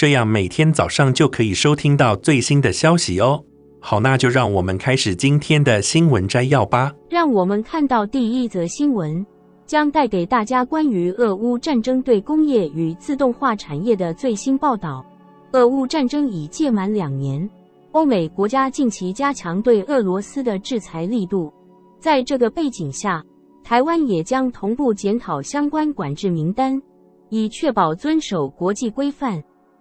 这样每天早上就可以收听到最新的消息哦。好，那就让我们开始今天的新闻摘要吧。让我们看到第一则新闻，将带给大家关于俄乌战争对工业与自动化产业的最新报道。俄乌战争已届满两年，欧美国家近期加强对俄罗斯的制裁力度。在这个背景下，台湾也将同步检讨相关管制名单，以确保遵守国际规范。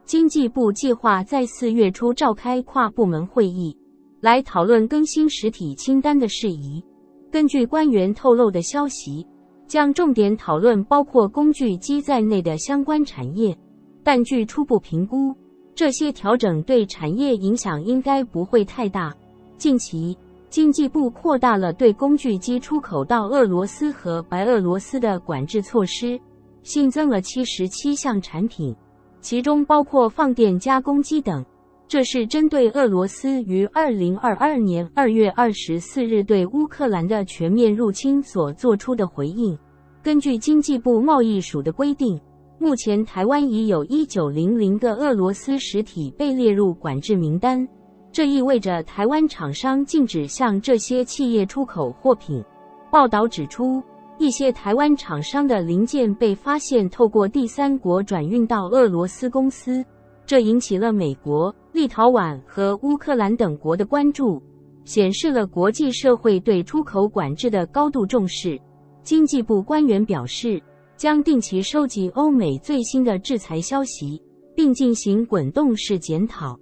经济部计划在四月初召开跨部门会议，来讨论更新实体清单的事宜。根据官员透露的消息，将重点讨论包括工具机在内的相关产业。但据初步评估，这些调整对产业影响应该不会太大。近期，经济部扩大了对工具机出口到俄罗斯和白俄罗斯的管制措施，新增了七十七项产品。其中包括放电加工机等，这是针对俄罗斯于二零二二年二月二十四日对乌克兰的全面入侵所做出的回应。根据经济部贸易署的规定，目前台湾已有一九零零个俄罗斯实体被列入管制名单，这意味着台湾厂商禁止向这些企业出口货品。报道指出，一些台湾厂商的零件被发现透过第三国转运到俄罗斯公司，这引起了美国、立陶宛和乌克兰等国的关注，显示了国际社会对出口管制的高度重视。经济部官员表示，将定期收集欧美最新的制裁消息，并进行滚动式检讨。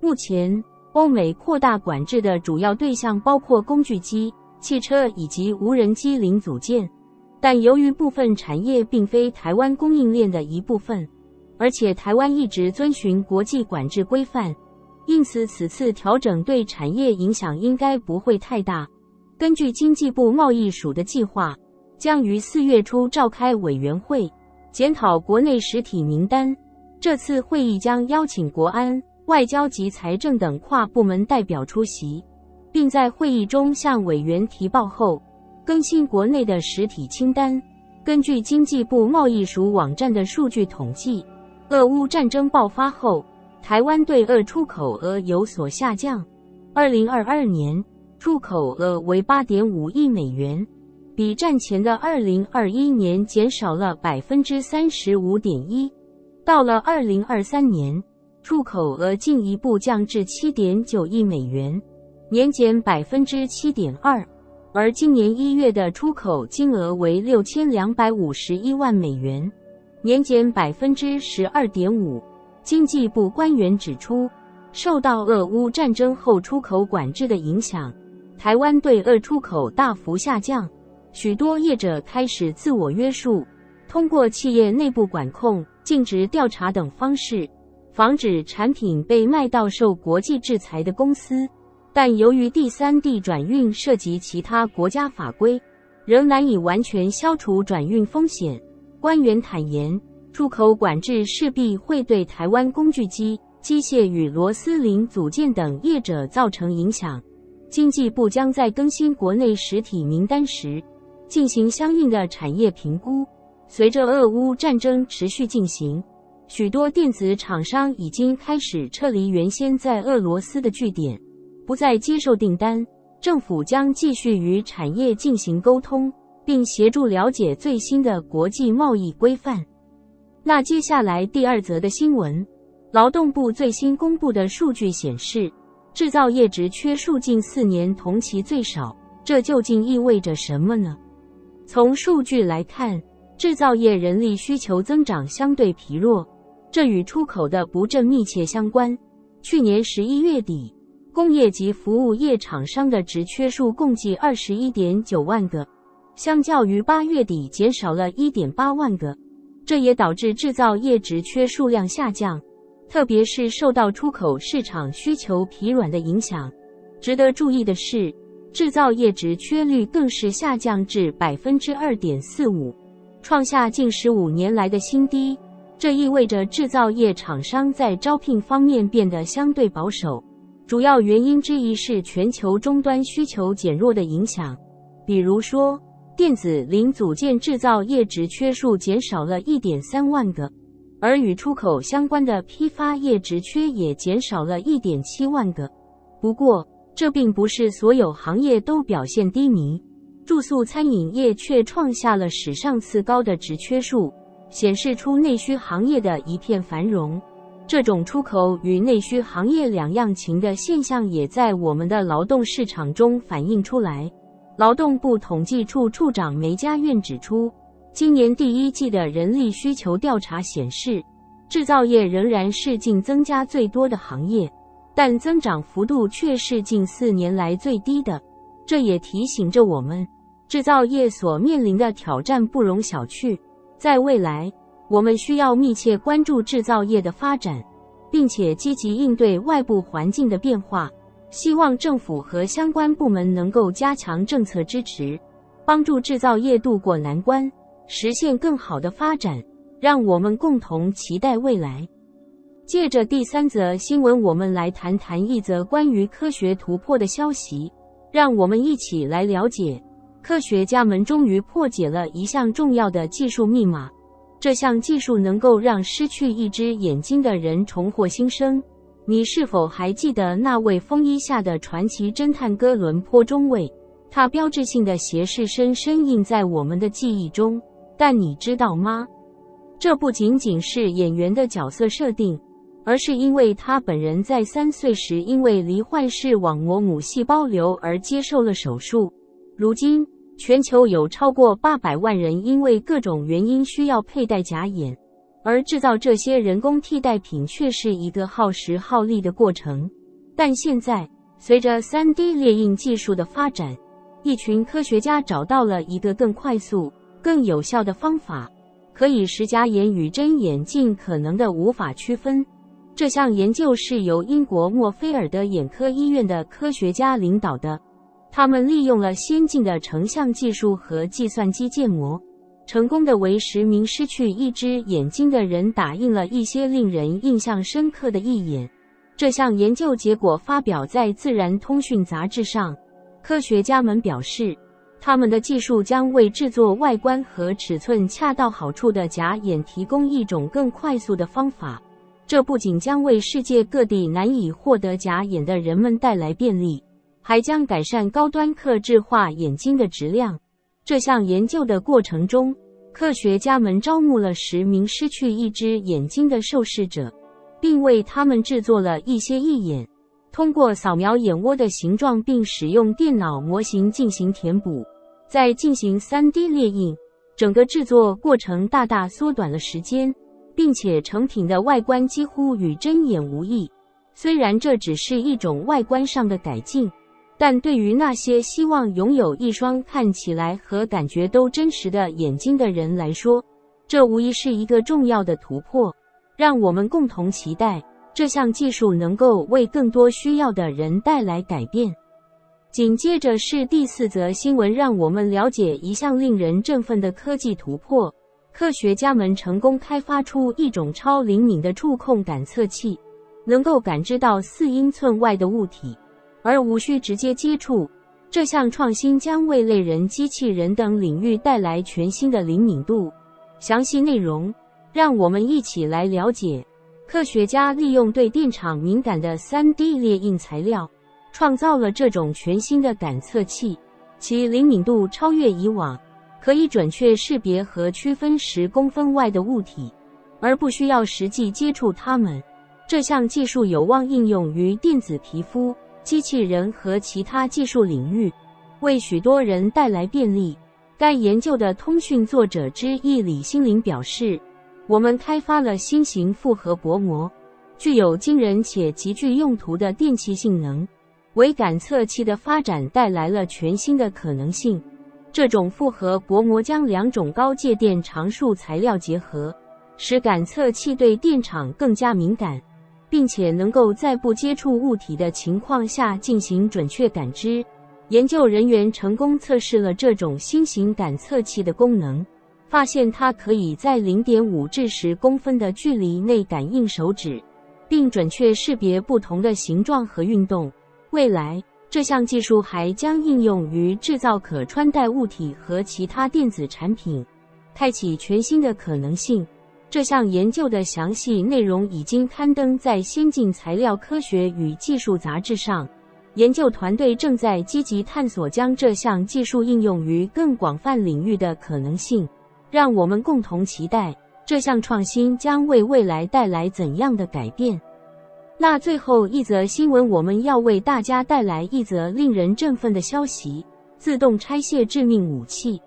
目前，欧美扩大管制的主要对象包括工具机。汽车以及无人机零组件，但由于部分产业并非台湾供应链的一部分，而且台湾一直遵循国际管制规范，因此此次调整对产业影响应该不会太大。根据经济部贸易署的计划，将于四月初召开委员会，检讨国内实体名单。这次会议将邀请国安、外交及财政等跨部门代表出席。并在会议中向委员提报后，更新国内的实体清单。根据经济部贸易署网站的数据统计，俄乌战争爆发后，台湾对俄出口额有所下降。二零二二年出口额为八点五亿美元，比战前的二零二一年减少了百分之三十五点一。到了二零二三年，出口额进一步降至七点九亿美元。年减百分之七点二，而今年一月的出口金额为六千两百五十一万美元，年减百分之十二点五。经济部官员指出，受到俄乌战争后出口管制的影响，台湾对俄出口大幅下降，许多业者开始自我约束，通过企业内部管控、尽职调查等方式，防止产品被卖到受国际制裁的公司。但由于第三地转运涉及其他国家法规，仍难以完全消除转运风险。官员坦言，出口管制势必会对台湾工具机、机械与螺丝零组件等业者造成影响。经济部将在更新国内实体名单时，进行相应的产业评估。随着俄乌战争持续进行，许多电子厂商已经开始撤离原先在俄罗斯的据点。不再接受订单，政府将继续与产业进行沟通，并协助了解最新的国际贸易规范。那接下来第二则的新闻，劳动部最新公布的数据显示，制造业职缺数近四年同期最少，这究竟意味着什么呢？从数据来看，制造业人力需求增长相对疲弱，这与出口的不振密切相关。去年十一月底，工业及服务业厂商的职缺数共计二十一点九万个，相较于八月底减少了一点八万个，这也导致制造业职缺数量下降。特别是受到出口市场需求疲软的影响。值得注意的是，制造业职缺率更是下降至百分之二点四五，创下近十五年来的新低。这意味着制造业厂商在招聘方面变得相对保守。主要原因之一是全球终端需求减弱的影响，比如说，电子零组件制造业值缺数减少了一点三万个，而与出口相关的批发业值缺也减少了一点七万个。不过，这并不是所有行业都表现低迷，住宿餐饮业却创下了史上次高的值缺数，显示出内需行业的一片繁荣。这种出口与内需行业两样情的现象，也在我们的劳动市场中反映出来。劳动部统计处处长梅家院指出，今年第一季的人力需求调查显示，制造业仍然是净增加最多的行业，但增长幅度却是近四年来最低的。这也提醒着我们，制造业所面临的挑战不容小觑。在未来，我们需要密切关注制造业的发展，并且积极应对外部环境的变化。希望政府和相关部门能够加强政策支持，帮助制造业渡过难关，实现更好的发展。让我们共同期待未来。借着第三则新闻，我们来谈谈一则关于科学突破的消息。让我们一起来了解，科学家们终于破解了一项重要的技术密码。这项技术能够让失去一只眼睛的人重获新生。你是否还记得那位风衣下的传奇侦探哥伦坡中尉？他标志性的斜视深深印在我们的记忆中。但你知道吗？这不仅仅是演员的角色设定，而是因为他本人在三岁时因为罹患视网膜母细胞瘤而接受了手术。如今，全球有超过八百万人因为各种原因需要佩戴假眼，而制造这些人工替代品却是一个耗时耗力的过程。但现在，随着 3D 列印技术的发展，一群科学家找到了一个更快速、更有效的方法，可以使假眼与真眼尽可能的无法区分。这项研究是由英国墨菲尔德眼科医院的科学家领导的。他们利用了先进的成像技术和计算机建模，成功的为十名失去一只眼睛的人打印了一些令人印象深刻的义眼。这项研究结果发表在《自然通讯》杂志上。科学家们表示，他们的技术将为制作外观和尺寸恰到好处的假眼提供一种更快速的方法。这不仅将为世界各地难以获得假眼的人们带来便利。还将改善高端客制化眼睛的质量。这项研究的过程中，科学家们招募了十名失去一只眼睛的受试者，并为他们制作了一些义眼。通过扫描眼窝的形状，并使用电脑模型进行填补，再进行 3D 列印，整个制作过程大大缩短了时间，并且成品的外观几乎与真眼无异。虽然这只是一种外观上的改进。但对于那些希望拥有一双看起来和感觉都真实的眼睛的人来说，这无疑是一个重要的突破。让我们共同期待这项技术能够为更多需要的人带来改变。紧接着是第四则新闻，让我们了解一项令人振奋的科技突破：科学家们成功开发出一种超灵敏的触控感测器，能够感知到四英寸外的物体。而无需直接接触，这项创新将为类人机器人等领域带来全新的灵敏度。详细内容，让我们一起来了解。科学家利用对电场敏感的 3D 列印材料，创造了这种全新的感测器，其灵敏度超越以往，可以准确识别和区分十公分外的物体，而不需要实际接触它们。这项技术有望应用于电子皮肤。机器人和其他技术领域，为许多人带来便利。该研究的通讯作者之一李欣凌表示：“我们开发了新型复合薄膜，具有惊人且极具用途的电气性能，为感测器的发展带来了全新的可能性。这种复合薄膜将两种高介电常数材料结合，使感测器对电场更加敏感。”并且能够在不接触物体的情况下进行准确感知。研究人员成功测试了这种新型感测器的功能，发现它可以在零点五至十公分的距离内感应手指，并准确识别不同的形状和运动。未来，这项技术还将应用于制造可穿戴物体和其他电子产品，开启全新的可能性。这项研究的详细内容已经刊登在《先进材料科学与技术杂志》上。研究团队正在积极探索将这项技术应用于更广泛领域的可能性。让我们共同期待这项创新将为未来带来怎样的改变。那最后一则新闻，我们要为大家带来一则令人振奋的消息：自动拆卸致命武器。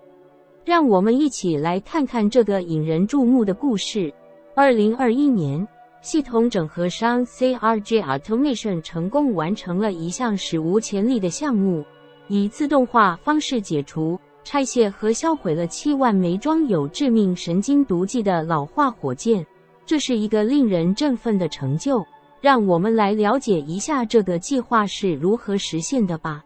让我们一起来看看这个引人注目的故事。二零二一年，系统整合商 CRJ Automation 成功完成了一项史无前例的项目，以自动化方式解除、拆卸和销毁了七万枚装有致命神经毒剂的老化火箭。这是一个令人振奋的成就。让我们来了解一下这个计划是如何实现的吧。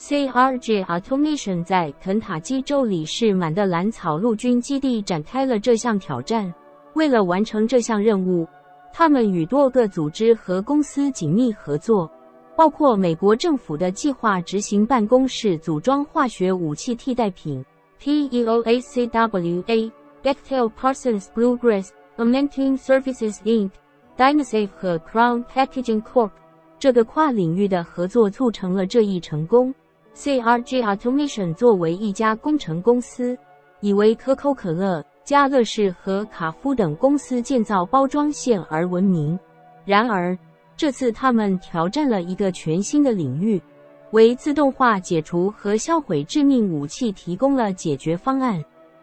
CRJ Automation 在肯塔基州里士满的兰草陆军基地展开了这项挑战。为了完成这项任务，他们与多个组织和公司紧密合作，包括美国政府的计划执行办公室组装化学武器替代品 （PEOACWA）、Bechtel Parsons Bluegrass、a m e n t i n g Services Inc。Dynasafe 和 Crown Packaging Corp. 这个跨领域的合作促成了这一成功。CRG Automation 作为一家工程公司，以为可口可乐、家乐士和卡夫等公司建造包装线而闻名。然而，这次他们挑战了一个全新的领域，为自动化解除和销毁致命武器提供了解决方案。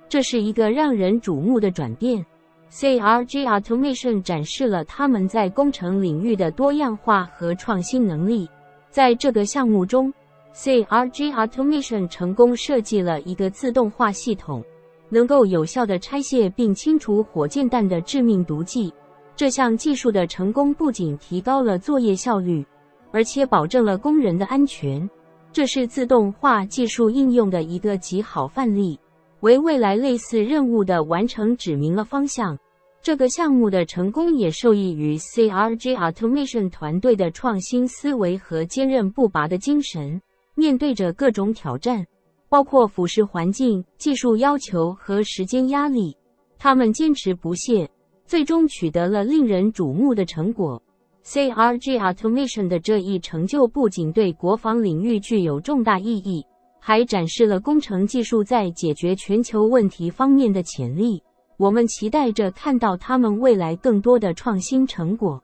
这是一个让人瞩目的转变。CRG Automation 展示了他们在工程领域的多样化和创新能力。在这个项目中 CRG Automation 成功设计了一个自动化系统，能够有效地拆卸并清除火箭弹的致命毒剂。这项技术的成功不仅提高了作业效率，而且保证了工人的安全。这是自动化技术应用的一个极好范例。为未来类似任务的完成指明了方向。这个项目的成功也受益于 CRG Automation 团队的创新思维和坚韧不拔的精神。面对着各种挑战，包括腐蚀环境、技术要求和时间压力，他们坚持不懈，最终取得了令人瞩目的成果。CRG Automation 的这一成就不仅对国防领域具有重大意义。还展示了工程技术在解决全球问题方面的潜力。我们期待着看到他们未来更多的创新成果。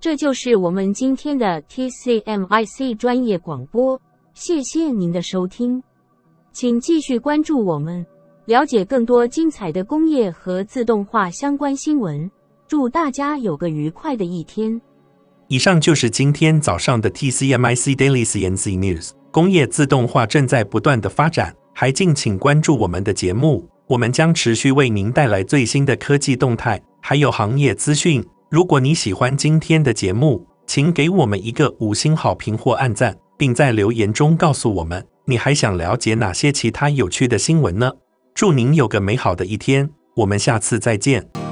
这就是我们今天的 TCMIC 专业广播。谢谢您的收听，请继续关注我们，了解更多精彩的工业和自动化相关新闻。祝大家有个愉快的一天。以上就是今天早上的 TCMIC Daily CNC News。工业自动化正在不断的发展，还敬请关注我们的节目，我们将持续为您带来最新的科技动态，还有行业资讯。如果你喜欢今天的节目，请给我们一个五星好评或按赞，并在留言中告诉我们你还想了解哪些其他有趣的新闻呢？祝您有个美好的一天，我们下次再见。